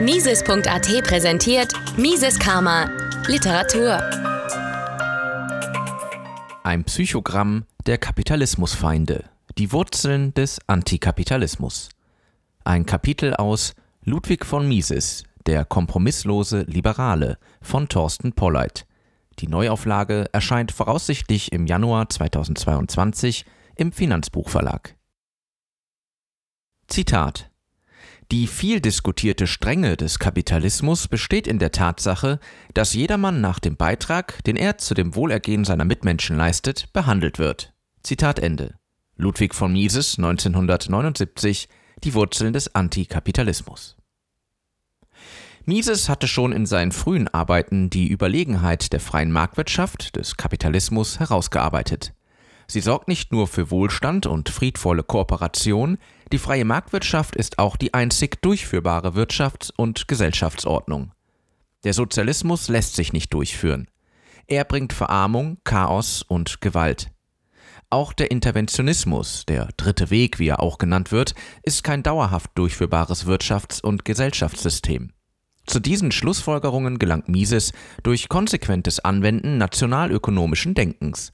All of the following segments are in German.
Mises.at präsentiert Mises Karma Literatur. Ein Psychogramm der Kapitalismusfeinde. Die Wurzeln des Antikapitalismus. Ein Kapitel aus Ludwig von Mises, der kompromisslose Liberale von Thorsten Polleit. Die Neuauflage erscheint voraussichtlich im Januar 2022 im Finanzbuchverlag. Zitat die viel diskutierte Strenge des Kapitalismus besteht in der Tatsache, dass jedermann nach dem Beitrag, den er zu dem Wohlergehen seiner Mitmenschen leistet, behandelt wird. Zitat Ende. Ludwig von Mises 1979 Die Wurzeln des Antikapitalismus. Mises hatte schon in seinen frühen Arbeiten die Überlegenheit der freien Marktwirtschaft, des Kapitalismus, herausgearbeitet. Sie sorgt nicht nur für Wohlstand und friedvolle Kooperation, die freie Marktwirtschaft ist auch die einzig durchführbare Wirtschafts- und Gesellschaftsordnung. Der Sozialismus lässt sich nicht durchführen. Er bringt Verarmung, Chaos und Gewalt. Auch der Interventionismus, der dritte Weg, wie er auch genannt wird, ist kein dauerhaft durchführbares Wirtschafts- und Gesellschaftssystem. Zu diesen Schlussfolgerungen gelangt Mises durch konsequentes Anwenden nationalökonomischen Denkens.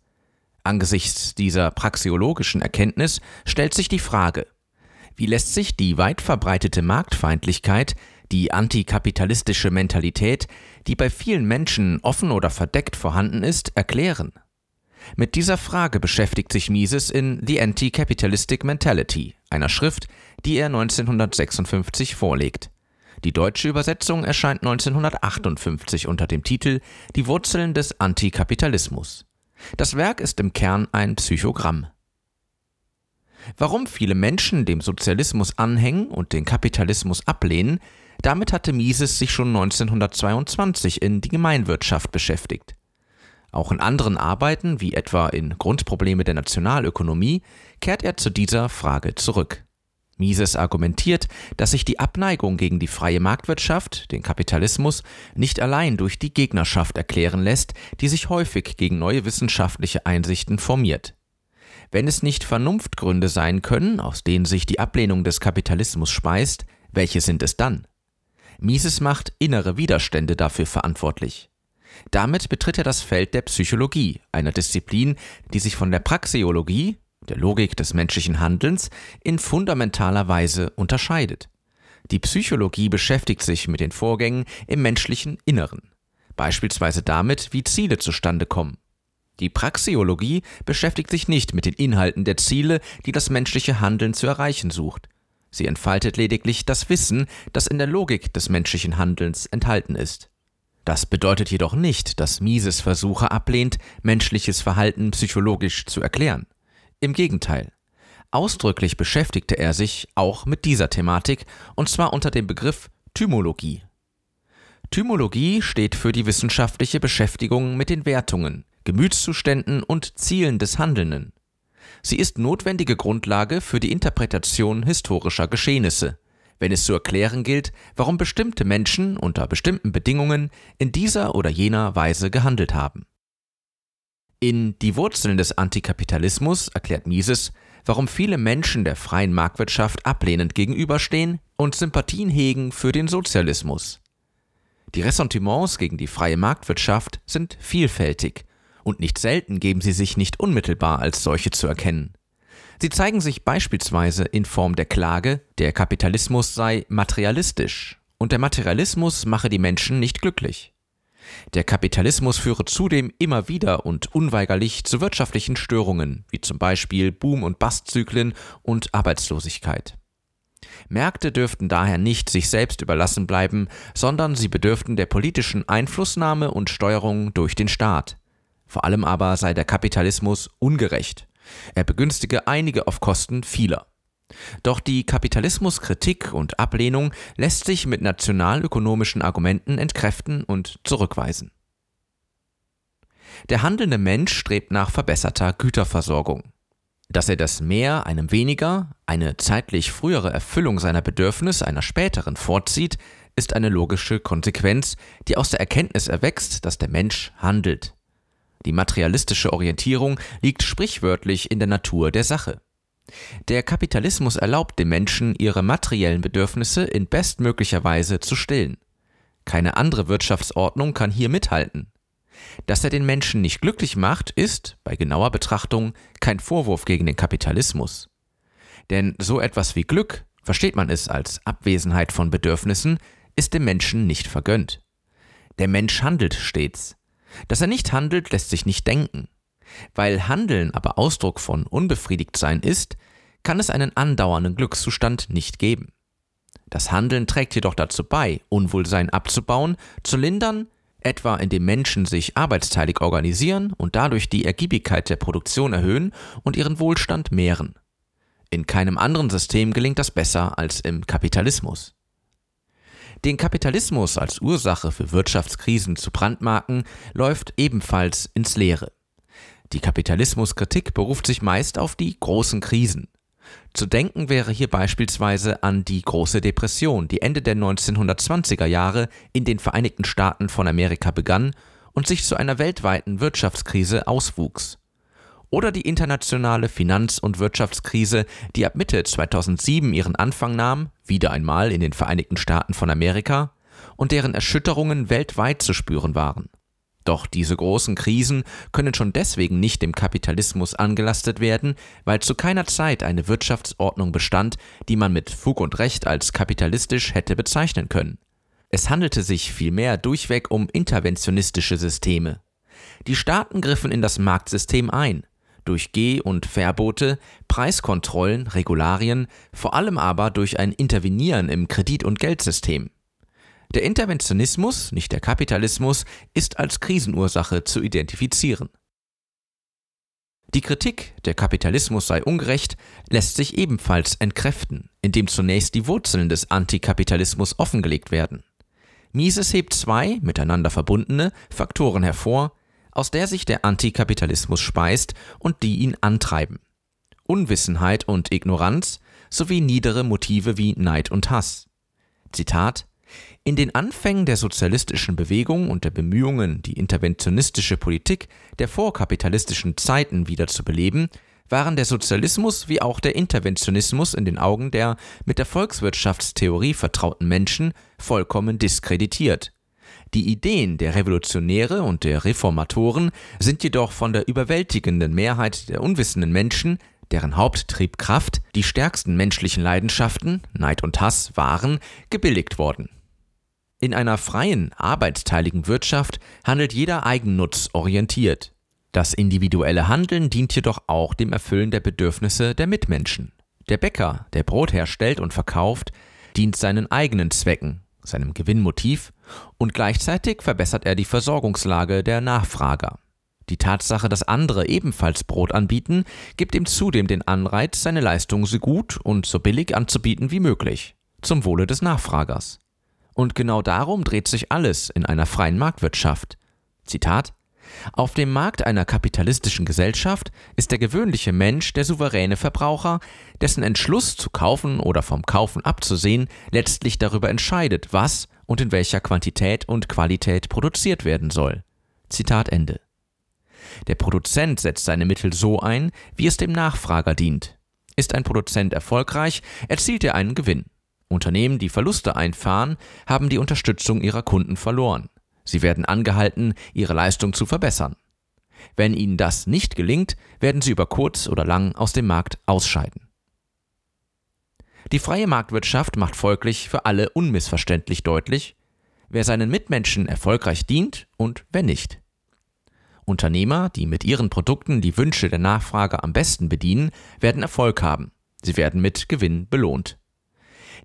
Angesichts dieser praxiologischen Erkenntnis stellt sich die Frage, wie lässt sich die weit verbreitete Marktfeindlichkeit, die antikapitalistische Mentalität, die bei vielen Menschen offen oder verdeckt vorhanden ist, erklären? Mit dieser Frage beschäftigt sich Mises in The Anti-Capitalistic Mentality, einer Schrift, die er 1956 vorlegt. Die deutsche Übersetzung erscheint 1958 unter dem Titel Die Wurzeln des Antikapitalismus. Das Werk ist im Kern ein Psychogramm. Warum viele Menschen dem Sozialismus anhängen und den Kapitalismus ablehnen, damit hatte Mises sich schon 1922 in die Gemeinwirtschaft beschäftigt. Auch in anderen Arbeiten, wie etwa in Grundprobleme der Nationalökonomie, kehrt er zu dieser Frage zurück. Mises argumentiert, dass sich die Abneigung gegen die freie Marktwirtschaft, den Kapitalismus, nicht allein durch die Gegnerschaft erklären lässt, die sich häufig gegen neue wissenschaftliche Einsichten formiert. Wenn es nicht Vernunftgründe sein können, aus denen sich die Ablehnung des Kapitalismus speist, welche sind es dann? Mises macht innere Widerstände dafür verantwortlich. Damit betritt er das Feld der Psychologie, einer Disziplin, die sich von der Praxeologie, der Logik des menschlichen Handelns, in fundamentaler Weise unterscheidet. Die Psychologie beschäftigt sich mit den Vorgängen im menschlichen Inneren, beispielsweise damit, wie Ziele zustande kommen. Die Praxeologie beschäftigt sich nicht mit den Inhalten der Ziele, die das menschliche Handeln zu erreichen sucht. Sie entfaltet lediglich das Wissen, das in der Logik des menschlichen Handelns enthalten ist. Das bedeutet jedoch nicht, dass Mises Versuche ablehnt, menschliches Verhalten psychologisch zu erklären. Im Gegenteil. Ausdrücklich beschäftigte er sich auch mit dieser Thematik, und zwar unter dem Begriff Thymologie. Thymologie steht für die wissenschaftliche Beschäftigung mit den Wertungen, Gemütszuständen und Zielen des Handelnden. Sie ist notwendige Grundlage für die Interpretation historischer Geschehnisse, wenn es zu erklären gilt, warum bestimmte Menschen unter bestimmten Bedingungen in dieser oder jener Weise gehandelt haben. In Die Wurzeln des Antikapitalismus erklärt Mises, warum viele Menschen der freien Marktwirtschaft ablehnend gegenüberstehen und Sympathien hegen für den Sozialismus. Die Ressentiments gegen die freie Marktwirtschaft sind vielfältig und nicht selten geben sie sich nicht unmittelbar als solche zu erkennen. Sie zeigen sich beispielsweise in Form der Klage, der Kapitalismus sei materialistisch und der Materialismus mache die Menschen nicht glücklich. Der Kapitalismus führe zudem immer wieder und unweigerlich zu wirtschaftlichen Störungen, wie zum Beispiel Boom- und Bastzyklen und Arbeitslosigkeit. Märkte dürften daher nicht sich selbst überlassen bleiben, sondern sie bedürften der politischen Einflussnahme und Steuerung durch den Staat. Vor allem aber sei der Kapitalismus ungerecht. Er begünstige einige auf Kosten vieler. Doch die Kapitalismuskritik und Ablehnung lässt sich mit nationalökonomischen Argumenten entkräften und zurückweisen. Der handelnde Mensch strebt nach verbesserter Güterversorgung. Dass er das Mehr einem weniger, eine zeitlich frühere Erfüllung seiner Bedürfnisse einer späteren vorzieht, ist eine logische Konsequenz, die aus der Erkenntnis erwächst, dass der Mensch handelt. Die materialistische Orientierung liegt sprichwörtlich in der Natur der Sache. Der Kapitalismus erlaubt dem Menschen, ihre materiellen Bedürfnisse in bestmöglicher Weise zu stillen. Keine andere Wirtschaftsordnung kann hier mithalten. Dass er den Menschen nicht glücklich macht, ist, bei genauer Betrachtung, kein Vorwurf gegen den Kapitalismus. Denn so etwas wie Glück, versteht man es als Abwesenheit von Bedürfnissen, ist dem Menschen nicht vergönnt. Der Mensch handelt stets. Dass er nicht handelt, lässt sich nicht denken. Weil Handeln aber Ausdruck von Unbefriedigtsein ist, kann es einen andauernden Glückszustand nicht geben. Das Handeln trägt jedoch dazu bei, Unwohlsein abzubauen, zu lindern, etwa indem Menschen sich arbeitsteilig organisieren und dadurch die Ergiebigkeit der Produktion erhöhen und ihren Wohlstand mehren. In keinem anderen System gelingt das besser als im Kapitalismus. Den Kapitalismus als Ursache für Wirtschaftskrisen zu brandmarken, läuft ebenfalls ins Leere. Die Kapitalismuskritik beruft sich meist auf die großen Krisen. Zu denken wäre hier beispielsweise an die große Depression, die Ende der 1920er Jahre in den Vereinigten Staaten von Amerika begann und sich zu einer weltweiten Wirtschaftskrise auswuchs. Oder die internationale Finanz- und Wirtschaftskrise, die ab Mitte 2007 ihren Anfang nahm, wieder einmal in den Vereinigten Staaten von Amerika, und deren Erschütterungen weltweit zu spüren waren. Doch diese großen Krisen können schon deswegen nicht dem Kapitalismus angelastet werden, weil zu keiner Zeit eine Wirtschaftsordnung bestand, die man mit Fug und Recht als kapitalistisch hätte bezeichnen können. Es handelte sich vielmehr durchweg um interventionistische Systeme. Die Staaten griffen in das Marktsystem ein, durch Geh- und Verbote, Preiskontrollen, Regularien, vor allem aber durch ein Intervenieren im Kredit- und Geldsystem. Der Interventionismus, nicht der Kapitalismus, ist als Krisenursache zu identifizieren. Die Kritik, der Kapitalismus sei ungerecht, lässt sich ebenfalls entkräften, indem zunächst die Wurzeln des Antikapitalismus offengelegt werden. Mises hebt zwei, miteinander verbundene, Faktoren hervor, aus der sich der Antikapitalismus speist und die ihn antreiben. Unwissenheit und Ignoranz sowie niedere Motive wie Neid und Hass. Zitat in den Anfängen der sozialistischen Bewegung und der Bemühungen, die interventionistische Politik der vorkapitalistischen Zeiten wieder zu beleben, waren der Sozialismus wie auch der Interventionismus in den Augen der mit der Volkswirtschaftstheorie vertrauten Menschen vollkommen diskreditiert. Die Ideen der Revolutionäre und der Reformatoren sind jedoch von der überwältigenden Mehrheit der unwissenden Menschen, deren Haupttriebkraft die stärksten menschlichen Leidenschaften, Neid und Hass, waren, gebilligt worden. In einer freien, arbeitsteiligen Wirtschaft handelt jeder eigennutzorientiert. Das individuelle Handeln dient jedoch auch dem Erfüllen der Bedürfnisse der Mitmenschen. Der Bäcker, der Brot herstellt und verkauft, dient seinen eigenen Zwecken, seinem Gewinnmotiv, und gleichzeitig verbessert er die Versorgungslage der Nachfrager. Die Tatsache, dass andere ebenfalls Brot anbieten, gibt ihm zudem den Anreiz, seine Leistung so gut und so billig anzubieten wie möglich, zum Wohle des Nachfragers. Und genau darum dreht sich alles in einer freien Marktwirtschaft. Zitat auf dem Markt einer kapitalistischen Gesellschaft ist der gewöhnliche Mensch der souveräne Verbraucher, dessen Entschluss zu kaufen oder vom Kaufen abzusehen letztlich darüber entscheidet, was und in welcher Quantität und Qualität produziert werden soll. Zitat Ende. Der Produzent setzt seine Mittel so ein, wie es dem Nachfrager dient. Ist ein Produzent erfolgreich, erzielt er einen Gewinn. Unternehmen, die Verluste einfahren, haben die Unterstützung ihrer Kunden verloren. Sie werden angehalten, ihre Leistung zu verbessern. Wenn ihnen das nicht gelingt, werden sie über kurz oder lang aus dem Markt ausscheiden. Die freie Marktwirtschaft macht folglich für alle unmissverständlich deutlich, wer seinen Mitmenschen erfolgreich dient und wer nicht. Unternehmer, die mit ihren Produkten die Wünsche der Nachfrage am besten bedienen, werden Erfolg haben. Sie werden mit Gewinn belohnt.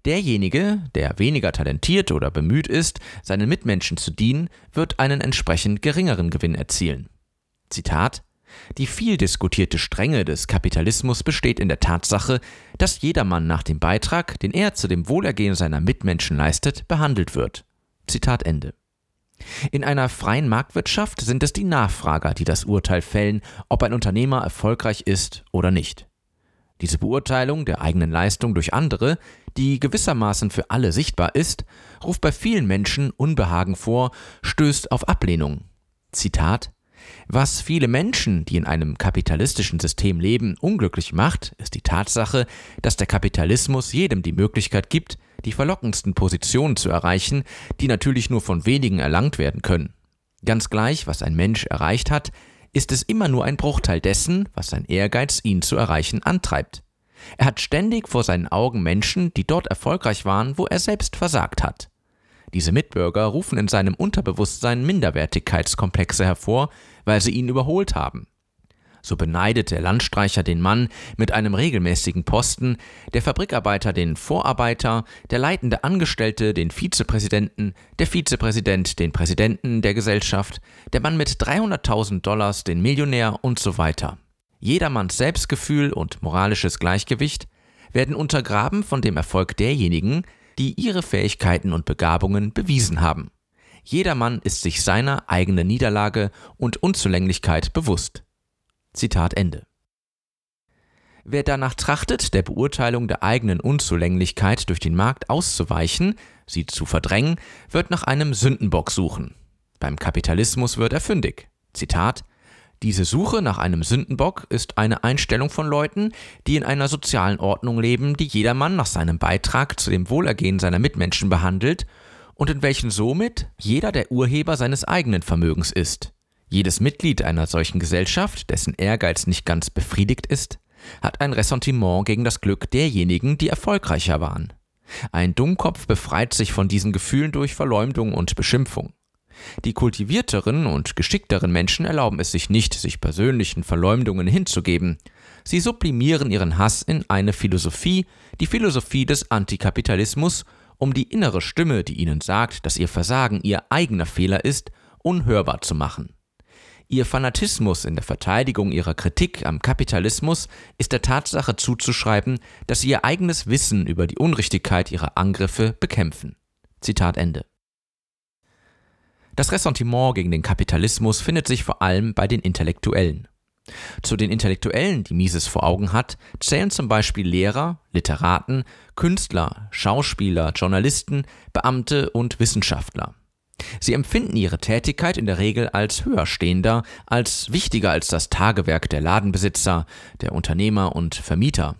Derjenige, der weniger talentiert oder bemüht ist, seinen Mitmenschen zu dienen, wird einen entsprechend geringeren Gewinn erzielen. Zitat die viel diskutierte Strenge des Kapitalismus besteht in der Tatsache, dass jedermann nach dem Beitrag, den er zu dem Wohlergehen seiner Mitmenschen leistet, behandelt wird. Zitat Ende. In einer freien Marktwirtschaft sind es die Nachfrager, die das Urteil fällen, ob ein Unternehmer erfolgreich ist oder nicht. Diese Beurteilung der eigenen Leistung durch andere, die gewissermaßen für alle sichtbar ist, ruft bei vielen Menschen Unbehagen vor, stößt auf Ablehnung. Zitat Was viele Menschen, die in einem kapitalistischen System leben, unglücklich macht, ist die Tatsache, dass der Kapitalismus jedem die Möglichkeit gibt, die verlockendsten Positionen zu erreichen, die natürlich nur von wenigen erlangt werden können. Ganz gleich, was ein Mensch erreicht hat, ist es immer nur ein Bruchteil dessen, was sein Ehrgeiz ihn zu erreichen antreibt. Er hat ständig vor seinen Augen Menschen, die dort erfolgreich waren, wo er selbst versagt hat. Diese Mitbürger rufen in seinem Unterbewusstsein Minderwertigkeitskomplexe hervor, weil sie ihn überholt haben. So beneidet der Landstreicher den Mann mit einem regelmäßigen Posten, der Fabrikarbeiter den Vorarbeiter, der leitende Angestellte den Vizepräsidenten, der Vizepräsident den Präsidenten der Gesellschaft, der Mann mit 300.000 Dollars den Millionär und so weiter. Jedermanns Selbstgefühl und moralisches Gleichgewicht werden untergraben von dem Erfolg derjenigen, die ihre Fähigkeiten und Begabungen bewiesen haben. Jedermann ist sich seiner eigenen Niederlage und Unzulänglichkeit bewusst. Zitat Ende. Wer danach trachtet, der Beurteilung der eigenen Unzulänglichkeit durch den Markt auszuweichen, sie zu verdrängen, wird nach einem Sündenbock suchen. Beim Kapitalismus wird er fündig. Zitat diese Suche nach einem Sündenbock ist eine Einstellung von Leuten, die in einer sozialen Ordnung leben, die jedermann nach seinem Beitrag zu dem Wohlergehen seiner Mitmenschen behandelt und in welchen somit jeder der Urheber seines eigenen Vermögens ist. Jedes Mitglied einer solchen Gesellschaft, dessen Ehrgeiz nicht ganz befriedigt ist, hat ein Ressentiment gegen das Glück derjenigen, die erfolgreicher waren. Ein Dummkopf befreit sich von diesen Gefühlen durch Verleumdung und Beschimpfung. Die kultivierteren und geschickteren Menschen erlauben es sich nicht, sich persönlichen Verleumdungen hinzugeben. Sie sublimieren ihren Hass in eine Philosophie, die Philosophie des Antikapitalismus, um die innere Stimme, die ihnen sagt, dass ihr Versagen ihr eigener Fehler ist, unhörbar zu machen. Ihr Fanatismus in der Verteidigung ihrer Kritik am Kapitalismus ist der Tatsache zuzuschreiben, dass sie ihr eigenes Wissen über die Unrichtigkeit ihrer Angriffe bekämpfen. Zitat Ende. Das Ressentiment gegen den Kapitalismus findet sich vor allem bei den Intellektuellen. Zu den Intellektuellen, die Mises vor Augen hat, zählen zum Beispiel Lehrer, Literaten, Künstler, Schauspieler, Journalisten, Beamte und Wissenschaftler. Sie empfinden ihre Tätigkeit in der Regel als höherstehender, als wichtiger als das Tagewerk der Ladenbesitzer, der Unternehmer und Vermieter.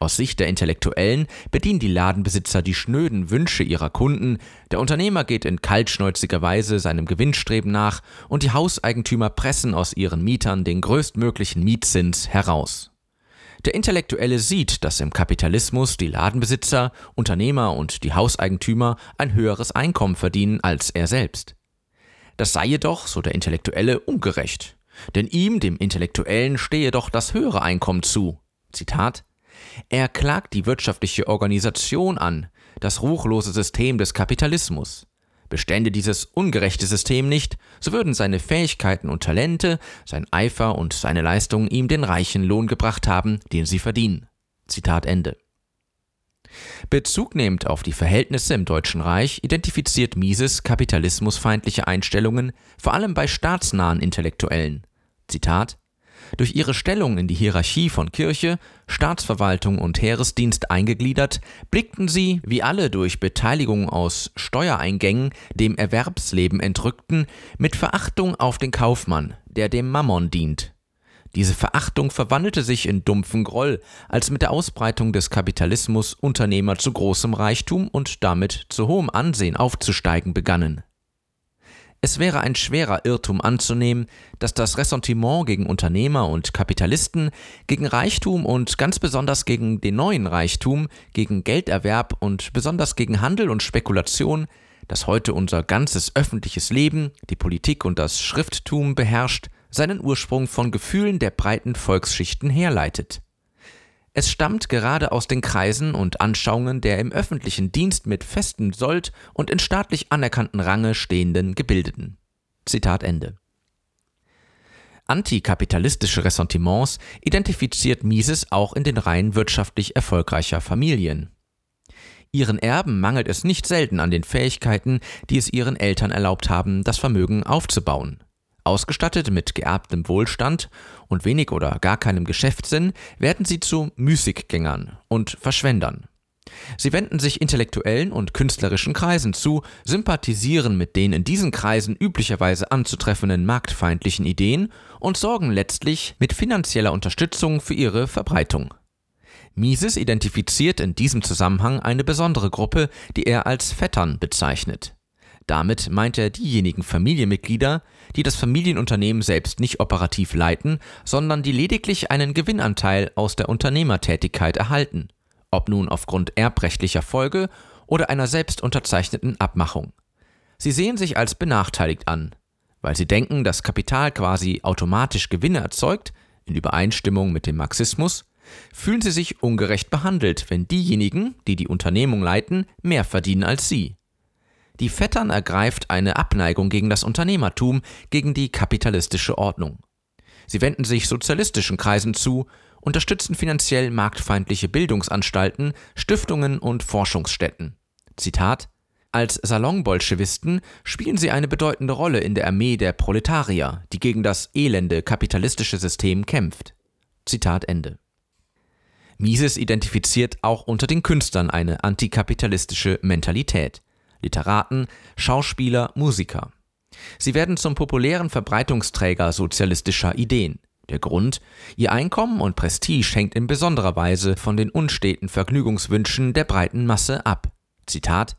Aus Sicht der Intellektuellen bedienen die Ladenbesitzer die schnöden Wünsche ihrer Kunden, der Unternehmer geht in kaltschnäuziger Weise seinem Gewinnstreben nach und die Hauseigentümer pressen aus ihren Mietern den größtmöglichen Mietzins heraus. Der Intellektuelle sieht, dass im Kapitalismus die Ladenbesitzer, Unternehmer und die Hauseigentümer ein höheres Einkommen verdienen als er selbst. Das sei jedoch, so der Intellektuelle, ungerecht. Denn ihm, dem Intellektuellen, stehe doch das höhere Einkommen zu. Zitat er klagt die wirtschaftliche Organisation an, das ruchlose System des Kapitalismus. Bestände dieses ungerechte System nicht, so würden seine Fähigkeiten und Talente, sein Eifer und seine Leistungen ihm den reichen Lohn gebracht haben, den sie verdienen. Zitat Ende. Bezug nehmend auf die Verhältnisse im Deutschen Reich identifiziert Mises kapitalismusfeindliche Einstellungen vor allem bei staatsnahen Intellektuellen. Zitat durch ihre Stellung in die Hierarchie von Kirche, Staatsverwaltung und Heeresdienst eingegliedert, blickten sie, wie alle durch Beteiligung aus Steuereingängen dem Erwerbsleben entrückten, mit Verachtung auf den Kaufmann, der dem Mammon dient. Diese Verachtung verwandelte sich in dumpfen Groll, als mit der Ausbreitung des Kapitalismus Unternehmer zu großem Reichtum und damit zu hohem Ansehen aufzusteigen begannen. Es wäre ein schwerer Irrtum anzunehmen, dass das Ressentiment gegen Unternehmer und Kapitalisten, gegen Reichtum und ganz besonders gegen den neuen Reichtum, gegen Gelderwerb und besonders gegen Handel und Spekulation, das heute unser ganzes öffentliches Leben, die Politik und das Schrifttum beherrscht, seinen Ursprung von Gefühlen der breiten Volksschichten herleitet. Es stammt gerade aus den Kreisen und Anschauungen der im öffentlichen Dienst mit festem Sold und in staatlich anerkannten Range stehenden Gebildeten. Zitat Ende. Antikapitalistische Ressentiments identifiziert Mises auch in den Reihen wirtschaftlich erfolgreicher Familien. Ihren Erben mangelt es nicht selten an den Fähigkeiten, die es ihren Eltern erlaubt haben, das Vermögen aufzubauen. Ausgestattet mit geerbtem Wohlstand und wenig oder gar keinem Geschäftssinn werden sie zu Müßiggängern und Verschwendern. Sie wenden sich intellektuellen und künstlerischen Kreisen zu, sympathisieren mit den in diesen Kreisen üblicherweise anzutreffenden marktfeindlichen Ideen und sorgen letztlich mit finanzieller Unterstützung für ihre Verbreitung. Mises identifiziert in diesem Zusammenhang eine besondere Gruppe, die er als Vettern bezeichnet. Damit meint er diejenigen Familienmitglieder, die das Familienunternehmen selbst nicht operativ leiten, sondern die lediglich einen Gewinnanteil aus der Unternehmertätigkeit erhalten ob nun aufgrund erbrechtlicher Folge oder einer selbst unterzeichneten Abmachung. Sie sehen sich als benachteiligt an, weil sie denken, dass Kapital quasi automatisch Gewinne erzeugt, in Übereinstimmung mit dem Marxismus, fühlen sie sich ungerecht behandelt, wenn diejenigen, die die Unternehmung leiten, mehr verdienen als sie. Die Vettern ergreift eine Abneigung gegen das Unternehmertum, gegen die kapitalistische Ordnung. Sie wenden sich sozialistischen Kreisen zu unterstützen finanziell marktfeindliche Bildungsanstalten, Stiftungen und Forschungsstätten. Zitat als Salonbolschewisten spielen sie eine bedeutende Rolle in der Armee der Proletarier, die gegen das elende kapitalistische System kämpft. Zitat Ende. Mises identifiziert auch unter den Künstlern eine antikapitalistische Mentalität. Literaten, Schauspieler, Musiker. Sie werden zum populären Verbreitungsträger sozialistischer Ideen. Der Grund, ihr Einkommen und Prestige hängt in besonderer Weise von den unsteten Vergnügungswünschen der breiten Masse ab. Zitat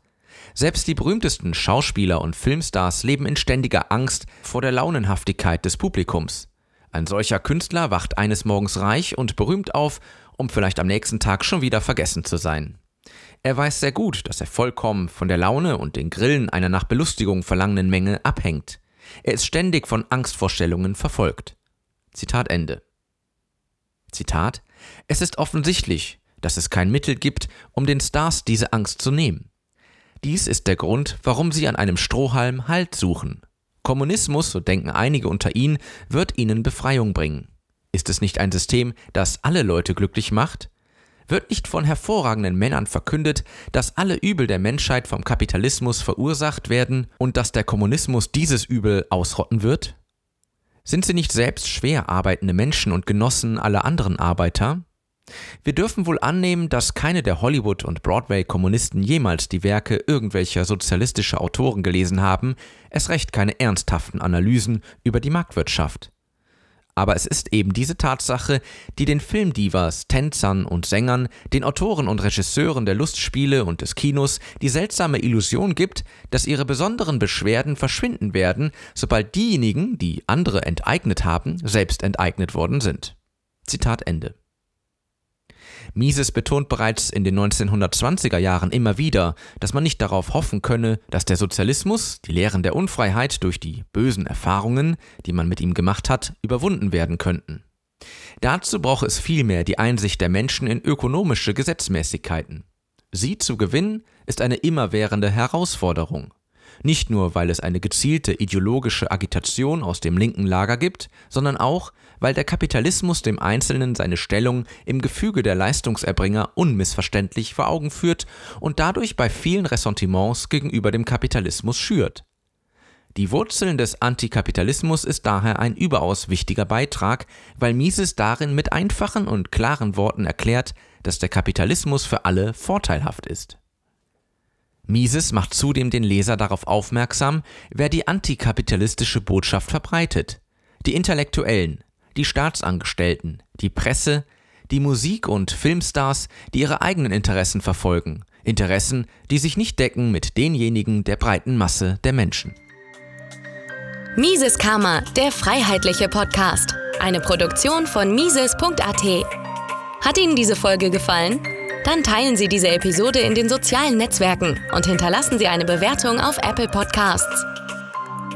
selbst die berühmtesten Schauspieler und Filmstars leben in ständiger Angst vor der Launenhaftigkeit des Publikums. Ein solcher Künstler wacht eines Morgens reich und berühmt auf, um vielleicht am nächsten Tag schon wieder vergessen zu sein. Er weiß sehr gut, dass er vollkommen von der Laune und den Grillen einer nach Belustigung verlangenden Menge abhängt. Er ist ständig von Angstvorstellungen verfolgt. Zitat Ende. Zitat Es ist offensichtlich, dass es kein Mittel gibt, um den Stars diese Angst zu nehmen. Dies ist der Grund, warum sie an einem Strohhalm Halt suchen. Kommunismus, so denken einige unter ihnen, wird ihnen Befreiung bringen. Ist es nicht ein System, das alle Leute glücklich macht? Wird nicht von hervorragenden Männern verkündet, dass alle Übel der Menschheit vom Kapitalismus verursacht werden und dass der Kommunismus dieses Übel ausrotten wird? Sind sie nicht selbst schwer arbeitende Menschen und Genossen aller anderen Arbeiter? Wir dürfen wohl annehmen, dass keine der Hollywood- und Broadway-Kommunisten jemals die Werke irgendwelcher sozialistischer Autoren gelesen haben, es recht keine ernsthaften Analysen über die Marktwirtschaft. Aber es ist eben diese Tatsache, die den Filmdivas, Tänzern und Sängern, den Autoren und Regisseuren der Lustspiele und des Kinos die seltsame Illusion gibt, dass ihre besonderen Beschwerden verschwinden werden, sobald diejenigen, die andere enteignet haben, selbst enteignet worden sind. Zitat Ende. Mises betont bereits in den 1920er Jahren immer wieder, dass man nicht darauf hoffen könne, dass der Sozialismus, die Lehren der Unfreiheit durch die bösen Erfahrungen, die man mit ihm gemacht hat, überwunden werden könnten. Dazu brauche es vielmehr die Einsicht der Menschen in ökonomische Gesetzmäßigkeiten. Sie zu gewinnen, ist eine immerwährende Herausforderung. Nicht nur, weil es eine gezielte ideologische Agitation aus dem linken Lager gibt, sondern auch, weil der Kapitalismus dem Einzelnen seine Stellung im Gefüge der Leistungserbringer unmissverständlich vor Augen führt und dadurch bei vielen Ressentiments gegenüber dem Kapitalismus schürt. Die Wurzeln des Antikapitalismus ist daher ein überaus wichtiger Beitrag, weil Mises darin mit einfachen und klaren Worten erklärt, dass der Kapitalismus für alle vorteilhaft ist. Mises macht zudem den Leser darauf aufmerksam, wer die antikapitalistische Botschaft verbreitet. Die Intellektuellen, die Staatsangestellten, die Presse, die Musik- und Filmstars, die ihre eigenen Interessen verfolgen, Interessen, die sich nicht decken mit denjenigen der breiten Masse der Menschen. Mises Karma, der freiheitliche Podcast. Eine Produktion von Mises.at. Hat Ihnen diese Folge gefallen? Dann teilen Sie diese Episode in den sozialen Netzwerken und hinterlassen Sie eine Bewertung auf Apple Podcasts.